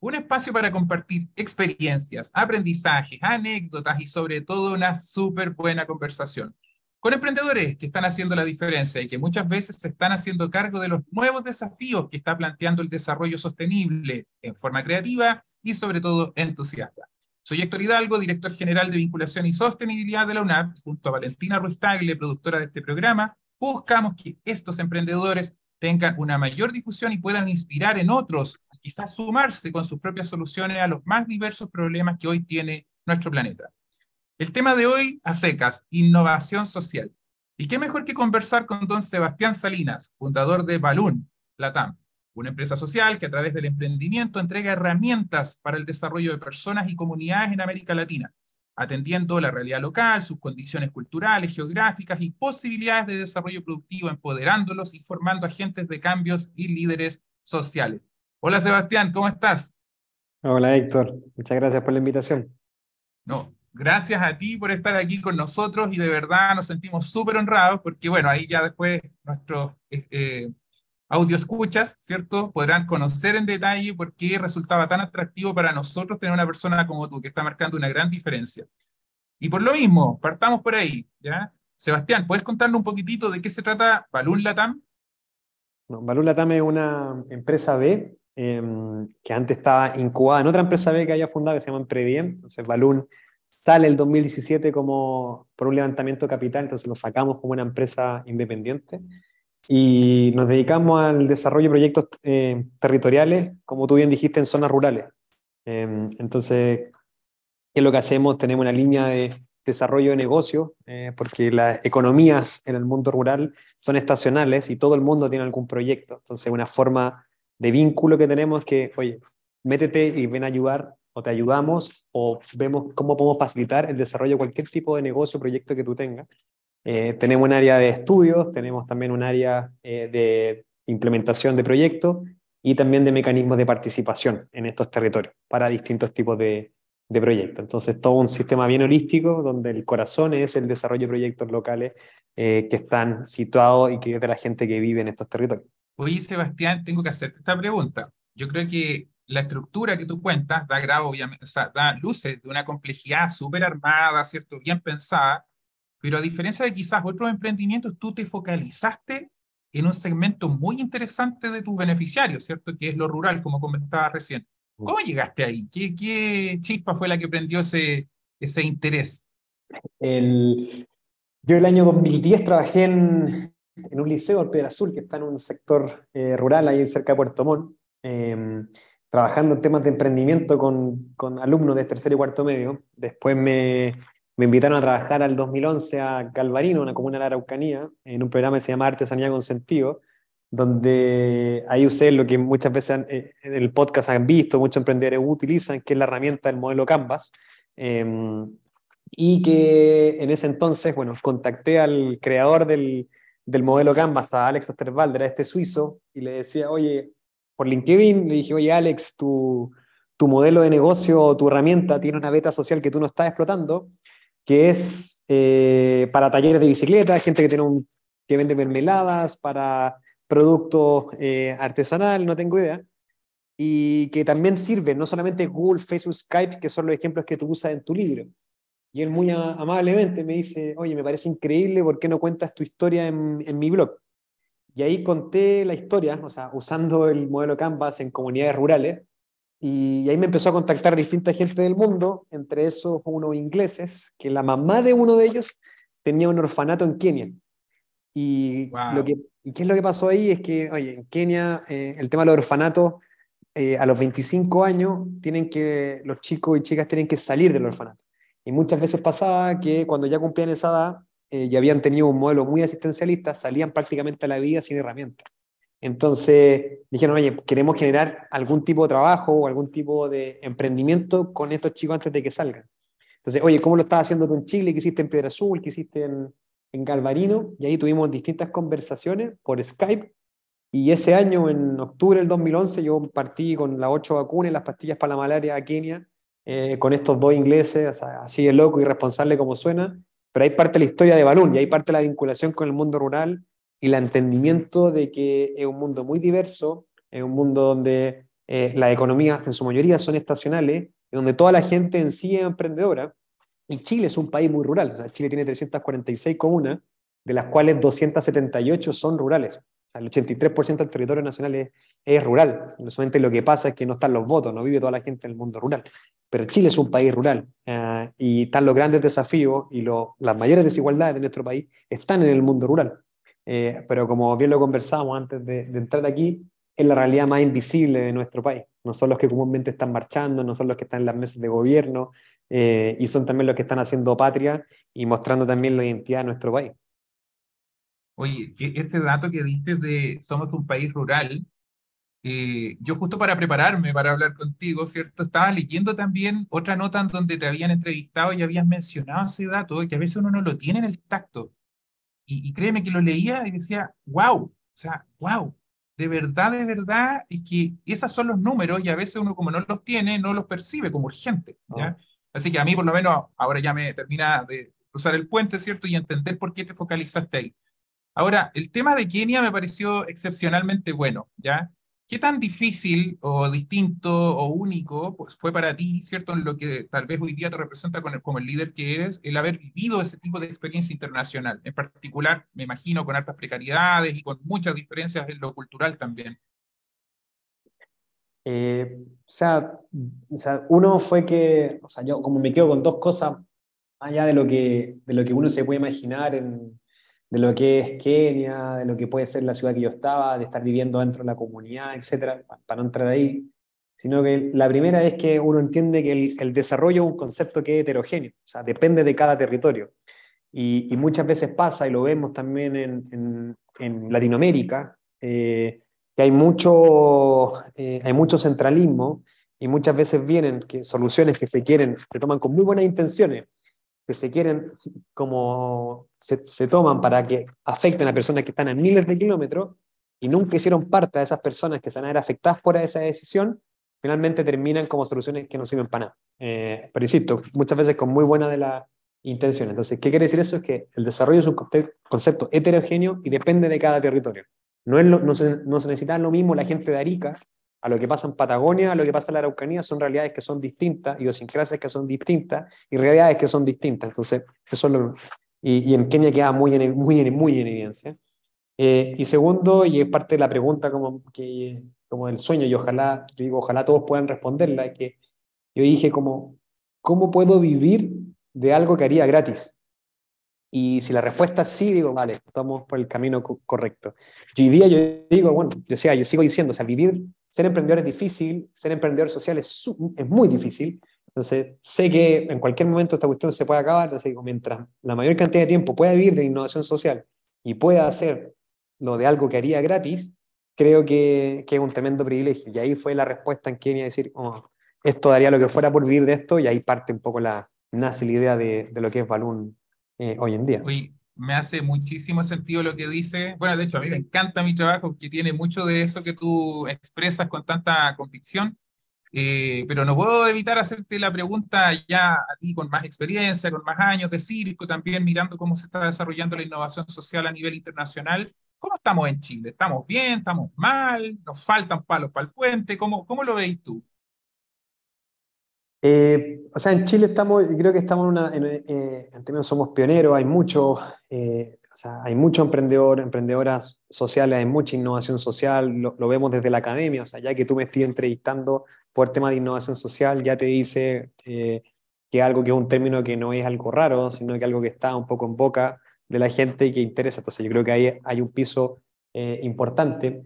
un espacio para compartir experiencias, aprendizajes, anécdotas y sobre todo una súper buena conversación con emprendedores que están haciendo la diferencia y que muchas veces se están haciendo cargo de los nuevos desafíos que está planteando el desarrollo sostenible en forma creativa y sobre todo entusiasta. Soy Héctor Hidalgo, director general de vinculación y sostenibilidad de la UNAP, junto a Valentina Ruiz productora de este programa, buscamos que estos emprendedores tengan una mayor difusión y puedan inspirar en otros, quizás sumarse con sus propias soluciones a los más diversos problemas que hoy tiene nuestro planeta. El tema de hoy, a secas, innovación social. ¿Y qué mejor que conversar con don Sebastián Salinas, fundador de Balloon, Latam, una empresa social que a través del emprendimiento entrega herramientas para el desarrollo de personas y comunidades en América Latina atendiendo la realidad local, sus condiciones culturales, geográficas y posibilidades de desarrollo productivo, empoderándolos y formando agentes de cambios y líderes sociales. Hola Sebastián, ¿cómo estás? Hola Héctor, muchas gracias por la invitación. No, gracias a ti por estar aquí con nosotros y de verdad nos sentimos súper honrados porque bueno, ahí ya después nuestros eh, eh audio escuchas, ¿cierto? Podrán conocer en detalle por qué resultaba tan atractivo para nosotros tener una persona como tú, que está marcando una gran diferencia. Y por lo mismo, partamos por ahí, ¿ya? Sebastián, ¿puedes contarnos un poquitito de qué se trata Balloon Latam? No, Balloon Latam es una empresa B em, que antes estaba incubada en otra empresa B que había fundado que se llama Previem. Entonces, Balloon sale el 2017 como por un levantamiento de capital, entonces lo sacamos como una empresa independiente y nos dedicamos al desarrollo de proyectos eh, territoriales, como tú bien dijiste, en zonas rurales. Em, entonces, ¿qué es lo que hacemos? Tenemos una línea de desarrollo de negocio, eh, porque las economías en el mundo rural son estacionales y todo el mundo tiene algún proyecto. Entonces, una forma de vínculo que tenemos que, oye, métete y ven a ayudar o te ayudamos o vemos cómo podemos facilitar el desarrollo de cualquier tipo de negocio o proyecto que tú tengas. Eh, tenemos un área de estudios, tenemos también un área eh, de implementación de proyectos y también de mecanismos de participación en estos territorios para distintos tipos de, de proyectos. Entonces, todo un sistema bien holístico donde el corazón es el desarrollo de proyectos locales eh, que están situados y que es de la gente que vive en estos territorios. Oye, Sebastián, tengo que hacerte esta pregunta. Yo creo que la estructura que tú cuentas da grado, obviamente, o sea, da luces de una complejidad súper armada, ¿cierto? Bien pensada, pero a diferencia de quizás otros emprendimientos, tú te focalizaste en un segmento muy interesante de tus beneficiarios, ¿cierto? Que es lo rural, como comentaba recién. ¿Cómo llegaste ahí? ¿Qué, qué chispa fue la que prendió ese, ese interés? El, yo el año 2010 trabajé en, en un liceo, el Pedra Azul, que está en un sector eh, rural ahí cerca de Puerto Montt, em, trabajando en temas de emprendimiento con, con alumnos de tercer y cuarto medio. Después me, me invitaron a trabajar al 2011 a Calvarino, una comuna de la Araucanía, en un programa que se llama Artesanía con Sentido, donde ahí usé lo que muchas veces eh, en el podcast han visto, muchos emprendedores utilizan, que es la herramienta del modelo Canvas. Em, y que en ese entonces, bueno, contacté al creador del, del modelo Canvas, a Alex Osterwalder, a este suizo, y le decía, oye, por LinkedIn, le dije, oye, Alex, tu, tu modelo de negocio tu herramienta tiene una beta social que tú no estás explotando, que es eh, para talleres de bicicleta, gente que, tiene un, que vende mermeladas, para productos eh, artesanal, no tengo idea, y que también sirve no solamente Google, Facebook, Skype, que son los ejemplos que tú usas en tu libro. Y él muy amablemente me dice, oye, me parece increíble, ¿por qué no cuentas tu historia en, en mi blog? Y ahí conté la historia, o sea, usando el modelo Canvas en comunidades rurales, y ahí me empezó a contactar distinta gente del mundo, entre esos unos ingleses, que la mamá de uno de ellos tenía un orfanato en Kenia. Y, lo que, y qué es lo que pasó ahí es que, oye, en Kenia eh, el tema de los orfanatos, eh, a los 25 años, tienen que, los chicos y chicas tienen que salir del orfanato. Y muchas veces pasaba que cuando ya cumplían esa edad eh, y habían tenido un modelo muy asistencialista, salían prácticamente a la vida sin herramientas. Entonces dijeron, oye, queremos generar algún tipo de trabajo o algún tipo de emprendimiento con estos chicos antes de que salgan. Entonces, oye, ¿cómo lo estás haciendo tú en Chile? ¿Qué hiciste en Piedra Azul? ¿Qué hiciste en, en Galvarino? Y ahí tuvimos distintas conversaciones por Skype. Y ese año, en octubre del 2011, yo partí con las ocho vacunas las pastillas para la malaria a Kenia, eh, con estos dos ingleses, así de loco y responsable como suena. Pero ahí parte la historia de Balún y ahí parte la vinculación con el mundo rural y el entendimiento de que es un mundo muy diverso, es un mundo donde eh, las economías en su mayoría son estacionales, donde toda la gente en sí es emprendedora. Y Chile es un país muy rural. Chile tiene 346 comunas, de las cuales 278 son rurales. El 83% del territorio nacional es, rural. Solamente lo que pasa es que no están los votos, no vive toda la gente en el mundo rural. Pero Chile es un país rural eh, y están los grandes desafíos y las mayores desigualdades de nuestro país están en el mundo rural. Eh, pero como bien lo conversábamos antes de, entrar aquí, es la realidad más invisible de nuestro país. No son los que comúnmente están marchando, no son los que están en las mesas de gobierno, eh, y son también los que están haciendo patria y mostrando también la identidad de nuestro país. Oye, e-, ese dato que diste de somos un país rural, eh, yo justo para prepararme para hablar contigo, ¿cierto? Estaba leyendo también otra nota en donde te habían entrevistado y habías mencionado ese dato, que a veces uno no lo tiene en el tacto. Y, créeme que lo leía y decía, wow, o sea, wow, de verdad, de verdad, es que esos son los números y a veces uno como no los tiene, no los percibe como urgente. ¿ya? Ah. Así que a mí por lo menos ahora ya me termina de cruzar el puente, ¿cierto? Y entender por qué te focalizaste ahí. Ahora, el tema de Kenia me pareció excepcionalmente bueno, ¿ya? ¿Qué tan difícil o distinto o único pues, fue para ti, ¿cierto? En lo que tal vez hoy día te representa con el, como el líder que eres, el haber vivido ese tipo de experiencia internacional, en particular, me imagino, con altas precariedades y con muchas diferencias en lo cultural también. Eh, o, sea, o, sea, uno fue que, o sea, yo como me quedo con dos cosas, allá de lo que, de lo que uno se puede imaginar en, de lo que es Kenia, de lo que puede ser la ciudad que yo estaba, de estar viviendo dentro de la comunidad, etcétera, para no entrar ahí, sino que la primera es que uno entiende que el, desarrollo es un concepto que es heterogéneo, o sea, depende de cada territorio. Y, muchas veces pasa, y lo vemos también en, en, Latinoamérica, eh, que hay mucho, eh, hay mucho centralismo y muchas veces vienen que soluciones que se quieren, se toman con muy buenas intenciones, que se quieren, como se, se, toman para que afecten a personas que están a miles de kilómetros y nunca hicieron parte de esas personas que se van a ver afectadas por esa decisión, finalmente terminan como soluciones que no sirven para nada. Eh, pero insisto, muchas veces con muy buena de la intención. Entonces, ¿qué quiere decir eso? Es que el desarrollo es un concepto heterogéneo y depende de cada territorio. No, es no, se, no se necesita lo mismo la gente de Arica a lo que pasa en Patagonia, a lo que pasa en la Araucanía, son realidades que son distintas, idiosincrasias que son distintas y realidades que son distintas. Entonces, eso lo, y, en Kenia queda muy en, muy muy en evidencia. Eh, y segundo, y es parte de la pregunta como, que, como del sueño, y ojalá, yo digo, ojalá todos puedan responderla, es que yo dije como, ¿cómo puedo vivir de algo que haría gratis? Y si la respuesta es sí, digo, vale, estamos por el camino correcto. Y hoy día yo digo, bueno, yo, sea, yo sigo diciendo, o sea, vivir ser emprendedor es difícil, ser emprendedor social es, es muy difícil. Entonces, sé que en cualquier momento esta cuestión se puede acabar. Entonces, digo, mientras la mayor cantidad de tiempo pueda vivir de innovación social y pueda hacer lo de algo que haría gratis, creo que, que es un tremendo privilegio. Y ahí fue la respuesta en Kenia, decir, oh, esto daría lo que fuera por vivir de esto, y ahí parte un poco la, nace la idea de, de lo que es Balloon eh, hoy en día me hace muchísimo sentido lo que dice. Bueno, de hecho, a mí me encanta mi trabajo, que tiene mucho de eso que tú expresas con tanta convicción. Eh, pero no puedo evitar hacerte la pregunta ya a ti con más experiencia, con más años de circo, también mirando cómo se está desarrollando la innovación social a nivel internacional. ¿Cómo estamos en Chile? ¿Estamos bien? ¿Estamos mal? ¿Nos faltan palos para el puente? ¿Cómo, cómo lo veis tú? Eh, o sea, en Chile estamos, creo que estamos en una, en, eh, términos somos pioneros, hay mucho, eh, o sea, hay mucho emprendedor, emprendedoras sociales, hay mucha innovación social, lo, vemos desde la academia, o sea, ya que tú me estés entrevistando por tema de innovación social, ya te dice que es algo que es un término que no es algo raro, sino que algo que está un poco en boca de la gente y que interesa. Entonces, yo creo que ahí hay un piso importante.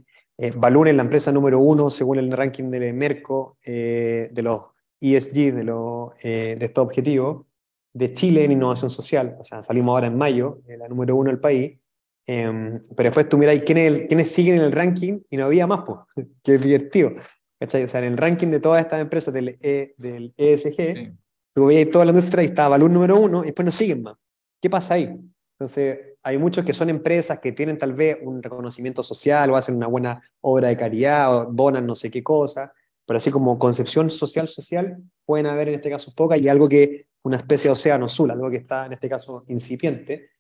Balloon es la empresa número uno, según el ranking de Merco, de los ESG, de, lo, eh, de estos objetivos, de Chile en innovación social. O sea, salimos ahora en mayo, la número uno del país. Em, pero después tú miras quiénes, quiénes siguen en el ranking y no había más, pues, que divertido. O sea, en el ranking de todas estas empresas del, e, del ESG, tú veías toda la industria y estaba valor número uno y después no siguen más. ¿Qué pasa ahí? Entonces, hay muchos que son empresas que tienen tal vez un reconocimiento social o hacen una buena obra de caridad o donan no sé qué cosa, pero así como concepción social social, pueden haber en este caso pocas y algo que una especie de océano azul, algo que está en este caso incipiente.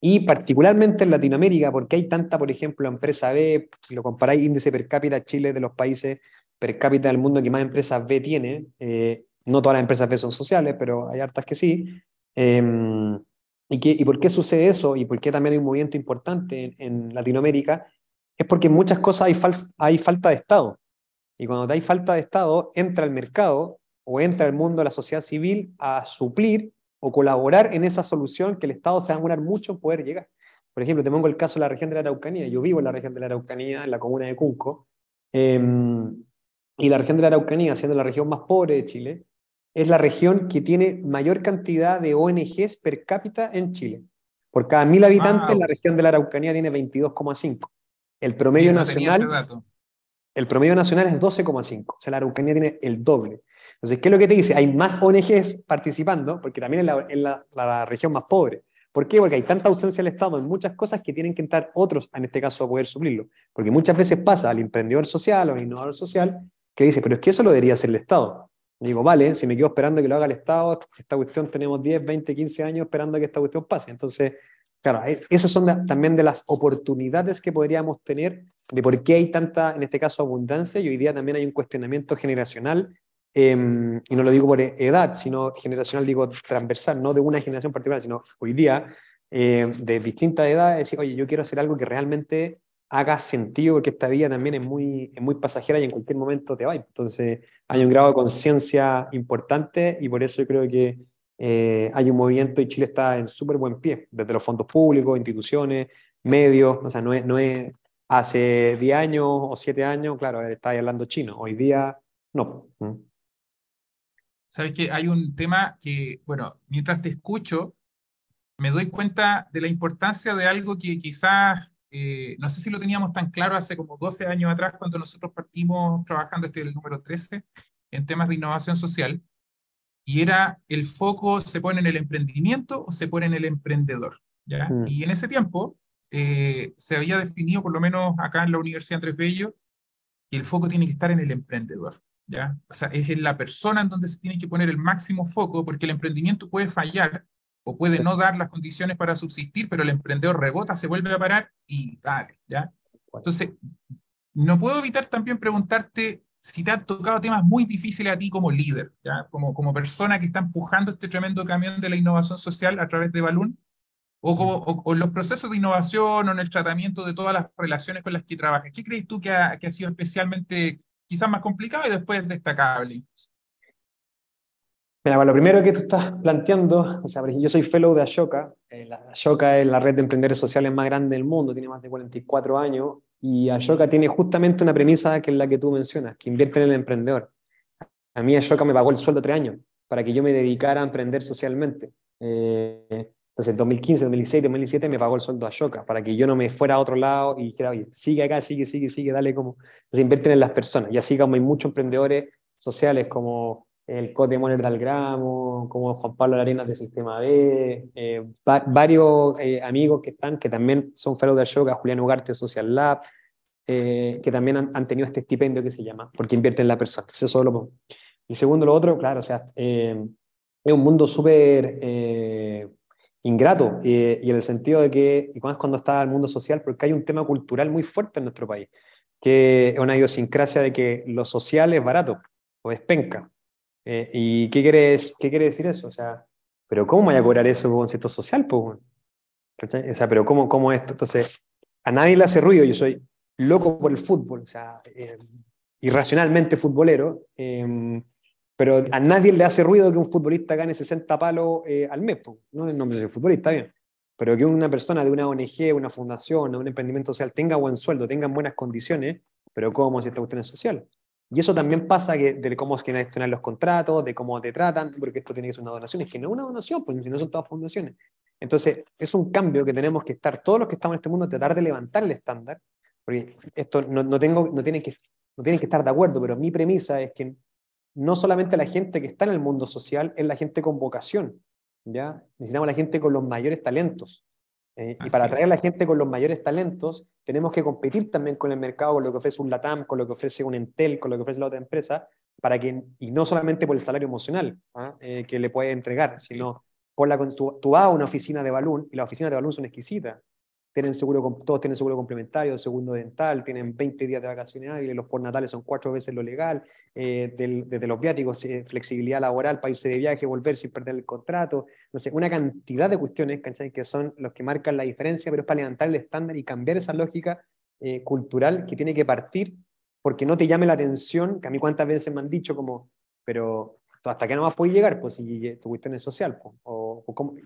Y particularmente en Latinoamérica, porque hay tanta, por ejemplo, empresa B, si lo comparáis índice per cápita, Chile de los países per cápita del mundo que más empresas B tiene, eh, no todas las empresas B son sociales, pero hay hartas que sí. Em, ¿y, ¿Y por qué sucede eso? ¿Y por qué también hay un movimiento importante en, Latinoamérica? Es porque en muchas cosas hay, hay falta de Estado. Y cuando hay falta de Estado, entra el mercado o entra el mundo de la sociedad civil a suplir o colaborar en esa solución que el Estado se va a demorar mucho en poder llegar. Por ejemplo, te pongo el caso de la región de la Araucanía. Yo vivo en la región de la Araucanía, en la comuna de Cunco, em, y la región de la Araucanía, siendo la región más pobre de Chile, es la región que tiene mayor cantidad de ONGs per cápita en Chile. Por cada mil habitantes, la región de la Araucanía tiene 22,5. El promedio nacional el promedio nacional es 12,5, o sea, la Araucanía tiene el doble. Entonces, ¿qué es lo que te dice? Hay más ONGs participando, porque también es la, región más pobre. ¿Por qué? Porque hay tanta ausencia del Estado en muchas cosas que tienen que entrar otros, en este caso, a poder suplirlo. Porque muchas veces pasa al emprendedor social o al innovador social que dice, pero es que eso lo debería hacer el Estado. Y digo, vale, si me quedo esperando que lo haga el Estado, esta cuestión tenemos 10, 20, 15 años esperando que esta cuestión pase. Entonces, claro, eh, esas son también de las oportunidades que podríamos tener de por qué hay tanta, en este caso, abundancia, y hoy día también hay un cuestionamiento generacional, em, y no lo digo por edad, sino generacional, digo transversal, no de una generación particular, sino hoy día, em, de distintas edades, decir, oye, yo quiero hacer algo que realmente haga sentido, porque esta vida también es muy, es muy pasajera y en cualquier momento te va. Entonces, hay un grado de conciencia importante y por eso yo creo que eh, hay un movimiento y Chile está en súper buen pie, desde los fondos públicos, instituciones, medios, o sea, no es, Hace 10 años o 7 años, claro, estaba hablando chino. Hoy día, no. Sabes que hay un tema que, bueno, mientras te escucho, me doy cuenta de la importancia de algo que quizás, eh, no sé si lo teníamos tan claro hace como 12 años atrás, cuando nosotros partimos trabajando, este es el número 13, en temas de innovación social, y era el foco se pone en el emprendimiento o se pone en el emprendedor. ¿ya? Mm. Y en ese tiempo, eh, se había definido, por lo menos acá en la Universidad Andrés Bello, que el foco tiene que estar en el emprendedor. ¿ya? O sea, es en la persona en donde se tiene que poner el máximo foco, porque el emprendimiento puede fallar o puede no dar las condiciones para subsistir, pero el emprendedor rebota, se vuelve a parar y dale, ¿ya? Entonces, no puedo evitar también preguntarte si te han tocado temas muy difíciles a ti como líder, ¿ya? Como, como persona que está empujando este tremendo camión de la innovación social a través de Balloon, o, en los procesos de innovación o en el tratamiento de todas las relaciones con las que trabajas? ¿Qué crees tú que ha, que ha sido especialmente quizás más complicado y después destacable? Mira, bueno, lo primero que tú estás planteando, o sea, yo soy fellow de Ashoka, eh, la, Ashoka es la red de emprendedores sociales más grande del mundo, tiene más de 44 años, y Ashoka tiene justamente una premisa que es la que tú mencionas, que invierte en el emprendedor. A mí Ashoka me pagó el sueldo tres años para que yo me dedicara a emprender socialmente. Eh, entonces, en 2015, 2016, 2017 me pagó el sueldo a Shoka para que yo no me fuera a otro lado y dijera, oye, sigue acá, sigue, sigue, sigue, dale como. Se invierten en las personas. Y así como hay muchos emprendedores sociales como el Cote Moner Gramo, como Juan Pablo Arenas de Sistema B, eh, varios eh, amigos que están, que también son fellows de Ashoka, Julián Ugarte Social Lab, eh, que también han, tenido este estipendio que se llama, porque invierten en la persona. Eso solo lo Y segundo, lo otro, claro, o sea, es un mundo súper ingrato, y en el sentido de que, y es cuando está el mundo social, porque hay un tema cultural muy fuerte en nuestro país, que es una idiosincrasia de que lo social es barato o es penca. Eh, ¿Y qué quiere, qué quiere decir eso? O sea, ¿pero cómo voy a cobrar eso con concepto social? Pues, o sea, ¿pero cómo, cómo esto? Entonces, a nadie le hace ruido, yo soy loco por el fútbol, o sea, eh, irracionalmente futbolero. Pero a nadie le hace ruido que un futbolista gane 60 palos eh, al mes, no el nombre del futbolista, bien. Pero que una persona de una ONG, una fundación, un emprendimiento social tenga buen sueldo, tenga buenas condiciones, pero cómo si esta cuestión es social. Y eso también pasa que, de cómo es que gestionar los contratos, de cómo te tratan, porque esto tiene que ser una donación. Es que no es una donación, pues no son todas fundaciones. Entonces, es un cambio que tenemos que estar, todos los que estamos en este mundo, tratar de levantar el estándar, porque esto no, no, tengo, no, tienen que, no tienen que estar de acuerdo, pero mi premisa es que no solamente la gente que está en el mundo social, es la gente con vocación. ¿ya? Necesitamos la gente con los mayores talentos. Eh, y para atraer a la gente con los mayores talentos, tenemos que competir también con el mercado, con lo que ofrece un LATAM, con lo que ofrece un Entel, con lo que ofrece la otra empresa, para que, y no solamente por el salario emocional ¿ah? eh, que le puede entregar, sino por la, tú, tú vas a una oficina de balón y las oficinas de balón son exquisitas tienen seguro, todos tienen seguro complementario, segundo dental, tienen 20 días de vacaciones hábiles, los natales son cuatro veces lo legal, eh, desde los viáticos, eh, flexibilidad laboral para irse de viaje, volver sin perder el contrato, no sé, una cantidad de cuestiones que son los que marcan la diferencia, pero es para levantar el estándar y cambiar esa lógica eh, cultural que tiene que partir porque no te llame la atención, que a mí cuántas veces me han dicho como, pero hasta qué no más puedes llegar, pues si tu cuestión es social, pues, o,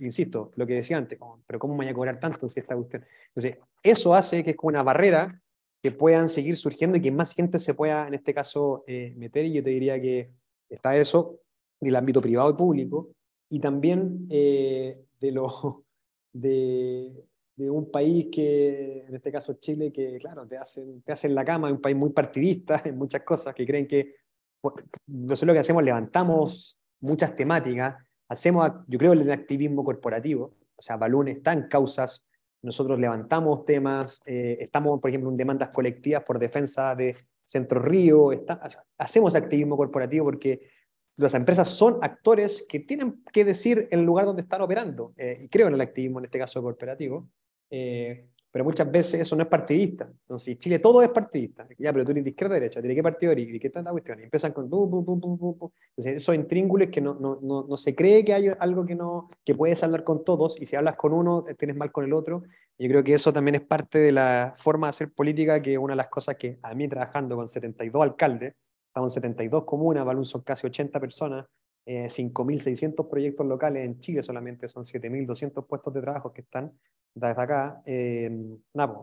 insisto, lo que decía antes, pero ¿cómo me voy a cobrar tanto si esta cuestión? Entonces, eso hace que es como una barrera que puedan seguir surgiendo y que más gente se pueda, en este caso, eh, meter, y yo te diría que está eso del ámbito privado y público, y también eh, de, lo, de, de, un país que, en este caso Chile, que claro, te hacen, te hacen la cama, es un país muy partidista en muchas cosas, que creen que nosotros lo que hacemos, levantamos muchas temáticas, hacemos, yo creo, el activismo corporativo, o sea, Balún está en causas, nosotros levantamos temas, eh, estamos, por ejemplo, en demandas colectivas por defensa de Centro Río, hacemos activismo corporativo porque las empresas son actores que tienen que decir el lugar donde están operando, eh, y creo en el activismo, en este caso corporativo. Eh, pero muchas veces eso no es partidista. Entonces, Chile todo es partidista. Ya, pero tú eres de izquierda derecha, ¿de qué partido eres? ¿De qué está la cuestión? Y empiezan con... Entonces, esos que no, no, no, no, se cree que hay algo que, no, que puedes hablar con todos, y si hablas con uno, tienes mal con el otro. Yo creo que eso también es parte de la forma de hacer política, que una de las cosas que a mí trabajando con 72 alcaldes, estamos en 72 comunas, Balún son casi 80 personas, eh, 5.600 proyectos locales en Chile solamente, son 7.200 puestos de trabajo que están desde acá, eh,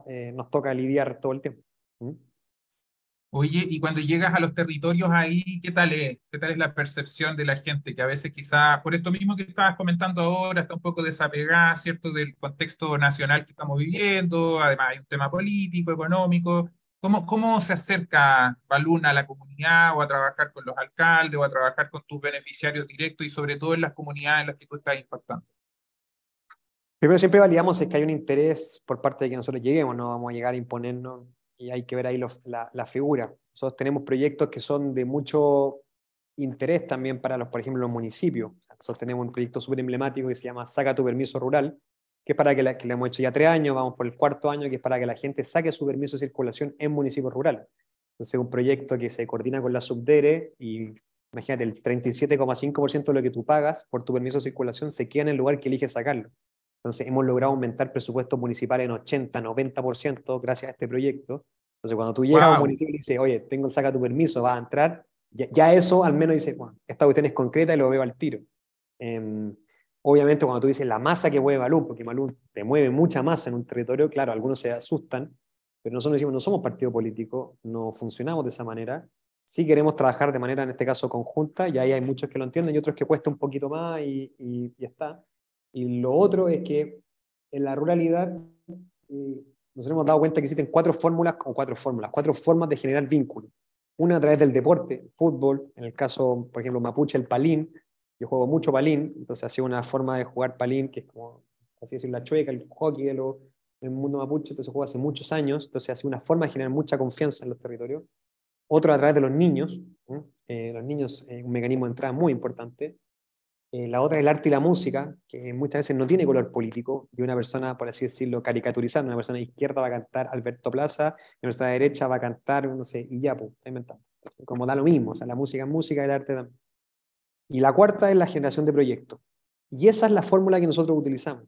eh, nos toca lidiar todo el tiempo. ¿Mm? Oye, y cuando llegas a los territorios ahí, ¿qué tal es? ¿Qué tal es la percepción de la gente que a veces quizá, por esto mismo que estabas comentando ahora, está un poco desapegada, ¿cierto?, del contexto nacional que estamos viviendo, además hay un tema político, económico. ¿Cómo, cómo se acerca Baluna a la comunidad o a trabajar con los alcaldes o a trabajar con tus beneficiarios directos y sobre todo en las comunidades en las que tú estás impactando? Primero siempre validamos es que hay un interés por parte de que nosotros lleguemos, no vamos a llegar a imponernos y hay que ver ahí la, la, figura. Nosotros tenemos proyectos que son de mucho interés también para los, por ejemplo, los municipios. Nosotros tenemos un proyecto súper emblemático que se llama Saca tu permiso rural, que es para que, la, que le hemos hecho ya tres años, vamos por el cuarto año, que es para que la gente saque su permiso de circulación en municipios rurales. Entonces, es un proyecto que se coordina con la Subdere y imagínate, el 37,5% de lo que tú pagas por tu permiso de circulación se queda en el lugar que eliges sacarlo. Entonces, hemos logrado aumentar presupuesto municipal en 80, 90% gracias a este proyecto. Entonces, cuando tú llegas a un municipio y dices, oye, tengo, saca tu permiso, vas a entrar, ya, eso al menos dice, bueno, esta cuestión es concreta y lo veo al tiro. Em, obviamente, cuando tú dices la masa que mueve Malú, porque Malú te mueve mucha masa en un territorio, claro, algunos se asustan, pero nosotros decimos, no somos partido político, no funcionamos de esa manera. Sí queremos trabajar de manera, en este caso, conjunta, y ahí hay muchos que lo entienden y otros que cuesta un poquito más y, y, y está. Y lo otro es que en la ruralidad eh, nos hemos dado cuenta que existen cuatro fórmulas, o cuatro fórmulas, cuatro formas de generar vínculos. Una a través del deporte, fútbol, en el caso, por ejemplo, mapuche, el palín. Yo juego mucho palín, entonces ha sido una forma de jugar palín, que es como, así decir, la chueca, el hockey de del mundo mapuche, entonces juega hace muchos años, entonces ha sido una forma de generar mucha confianza en los territorios. Otro a través de los niños, eh, los niños, es un mecanismo de entrada muy importante. Eh, la otra es el arte y la música, que muchas veces no tiene color político, de una persona, por así decirlo, caricaturizando. Una persona de izquierda va a cantar Alberto Plaza, una persona de derecha va a cantar, no sé, y ya, pues, está inventando. Como da lo mismo, o sea, la música es música y el arte también. Y la cuarta es la generación de proyectos. Y esa es la fórmula que nosotros utilizamos.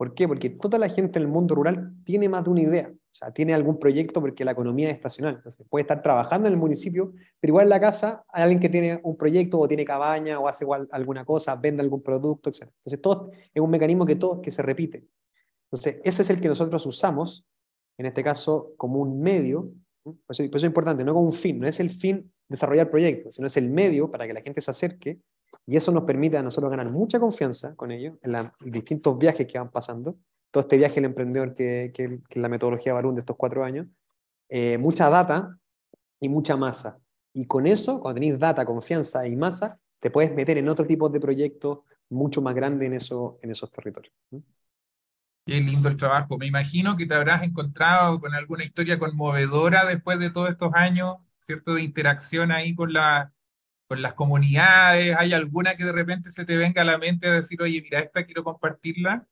¿Por qué? Porque toda la gente en el mundo rural tiene más de una idea. O sea, tiene algún proyecto porque la economía es estacional. Entonces, puede estar trabajando en el municipio, pero igual en la casa hay alguien que tiene un proyecto o tiene cabaña o hace alguna cosa, vende algún producto, etc. Entonces, todo es un mecanismo que, todo, que se repite. Entonces, ese es el que nosotros usamos, en este caso, como un medio. Eso, es importante, no como un fin. No es el fin desarrollar proyectos, sino es el medio para que la gente se acerque y eso nos permite a nosotros ganar mucha confianza con ellos en los distintos viajes que van pasando todo este viaje del emprendedor que, que, la metodología Barún de estos cuatro años, eh, mucha data y mucha masa. Y con eso, cuando tenéis data, confianza y masa, te puedes meter en otro tipo de proyectos mucho más grandes en, eso, en esos territorios. Qué lindo el trabajo. Me imagino que te habrás encontrado con alguna historia conmovedora después de todos estos años, ¿cierto? De interacción ahí con, la, con las comunidades. ¿Hay alguna que de repente se te venga a la mente a decir, oye, mira, esta quiero compartirla?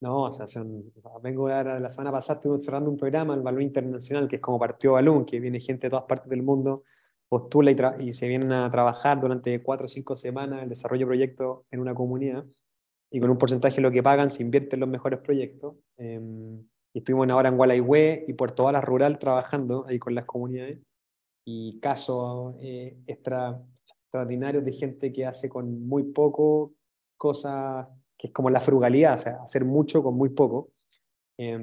No, o sea, son, vengo la, la semana pasada, estuve cerrando un programa, el Balón Internacional, que es como Partido Balón, que viene gente de todas partes del mundo, postula y, y se vienen a trabajar durante cuatro o cinco semanas el desarrollo de proyectos en una comunidad y con un porcentaje de lo que pagan se invierte en los mejores proyectos. Eh, estuvimos ahora en Gualaihue y Puerto Valas Rural trabajando ahí con las comunidades y casos eh, extra, extraordinarios de gente que hace con muy poco cosas que es como la frugalidad, o sea, hacer mucho con muy poco. Eh,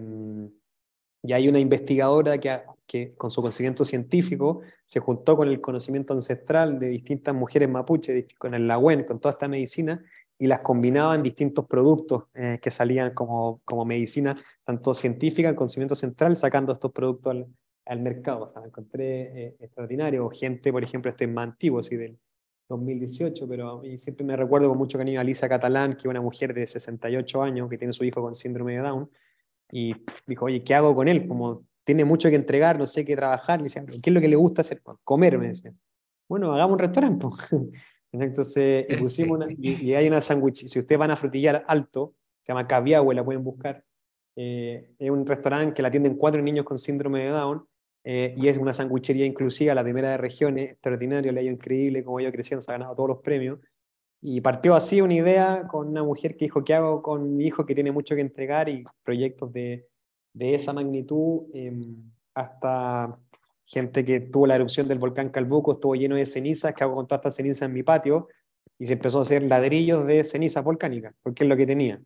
y hay una investigadora que, con su conocimiento científico se juntó con el conocimiento ancestral de distintas mujeres mapuche, con el lagüen, con toda esta medicina, y las combinaba en distintos productos eh, que salían como, como medicina, tanto científica, conocimiento central, sacando estos productos al, al mercado. O sea, encontré eh, extraordinario. Gente, por ejemplo, este es más antiguo, así del 2018, pero y siempre me recuerdo con mucho cariño a Lisa Catalán, que es una mujer de 68 años que tiene su hijo con síndrome de Down, y dijo, oye, ¿qué hago con él? Como tiene mucho que entregar, no sé qué trabajar, le decía, ¿qué es lo que le gusta hacer? Comer, me decía. Bueno, hagamos un restaurante. Entonces, y pusimos una, y, hay una sándwich, si ustedes van a Frutillar Alto, se llama Caviahue, la pueden buscar, eh, es un restaurante que la atienden cuatro niños con síndrome de Down, eh, y es una sanguichería inclusiva, la primera de regiones, extraordinario, le ha ido increíble, como ellos creciendo, se ha ganado todos los premios, y partió así una idea con una mujer que dijo, ¿qué hago con mi hijo que tiene mucho que entregar? Y proyectos de, de esa magnitud, eh, hasta gente que tuvo la erupción del volcán Calbuco, estuvo lleno de cenizas, que hago con toda esta ceniza en mi patio, y se empezó a hacer ladrillos de ceniza volcánica, porque es lo que tenía.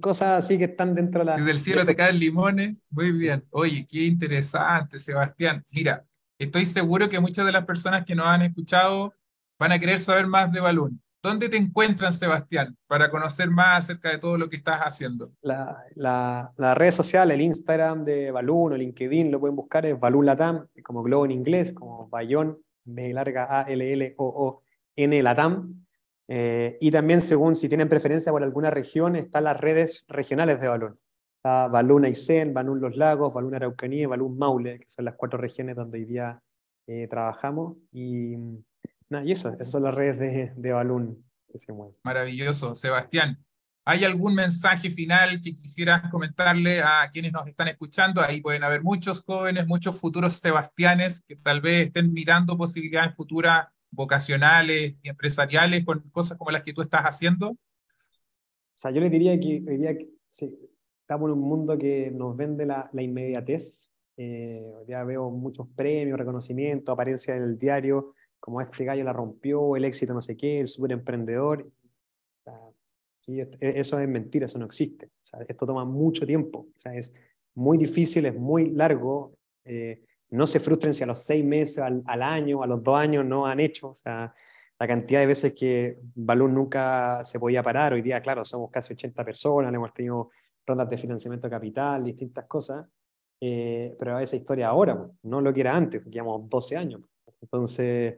Cosas así que están dentro de la... Desde el cielo te caen limones, muy bien. Oye, qué interesante, Sebastián. Mira, estoy seguro que muchas de las personas que nos han escuchado van a querer saber más de Balún. ¿Dónde te encuentran, Sebastián, para conocer más acerca de todo lo que estás haciendo? La, la, la red social, el Instagram de Balloon o LinkedIn, lo pueden buscar, es Balloon Latam, como Globo en inglés, como Bayón, B larga A-L-L-O-O-N Latam. Eh, y también, según si tienen preferencia por alguna región, están las redes regionales de Balloon. Está Balloon Aysén, Balloon Los Lagos, Balloon Araucanía, Balloon Maule, que son las cuatro regiones donde hoy día eh, trabajamos. Y y eso, esas son las redes de, de mueven. Maravilloso. Sebastián, ¿hay algún mensaje final que quisieras comentarle a quienes nos están escuchando? Ahí pueden haber muchos jóvenes, muchos futuros Sebastianes que tal vez estén mirando posibilidades futuras vocacionales y empresariales con cosas como las que tú estás haciendo. O sea, yo les diría que, diría que sí, estamos en un mundo que nos vende la, la inmediatez. Eh, ya veo muchos premios, reconocimientos, apariencia en el diario, como este gallo la rompió, el éxito no sé qué, el súper emprendedor. E, eso es mentira, eso no existe. esto toma mucho tiempo, o sea, es muy difícil, es muy largo. Eh, no se frustren si a los seis meses, al, año, a los dos años no han hecho. O sea, la cantidad de veces que Balloon nunca se podía parar. Hoy día, claro, somos casi 80 personas, hemos tenido rondas de financiamiento capital, distintas cosas. Eh, pero esa historia ahora, no lo que era antes, llevamos 12 años. Entonces,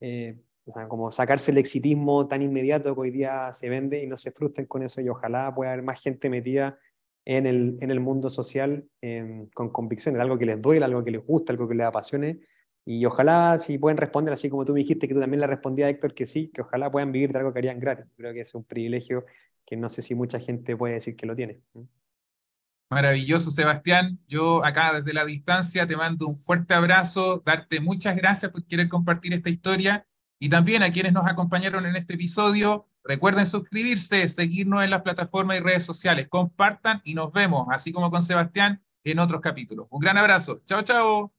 eh, o sea, como sacarse el exitismo tan inmediato que hoy día se vende y no se frustren con eso y ojalá pueda haber más gente metida en el, en el mundo social eh, con convicciones, algo que les duele, algo que les gusta, algo que les apasione y ojalá si pueden responder así como tú me dijiste que tú también le respondías Héctor que sí, que ojalá puedan vivir de algo que harían gratis. Creo que es un privilegio que no sé si mucha gente puede decir que lo tiene. Maravilloso, Sebastián. Yo acá desde la distancia te mando un fuerte abrazo, darte muchas gracias por querer compartir esta historia y también a quienes nos acompañaron en este episodio. Recuerden suscribirse, seguirnos en las plataformas y redes sociales, compartan y nos vemos, así como con Sebastián, en otros capítulos. Un gran abrazo. Chao, chao.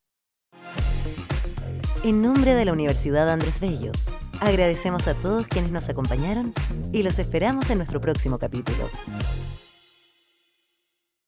En nombre de la Universidad Andrés Bello, agradecemos a todos quienes nos acompañaron y los esperamos en nuestro próximo capítulo.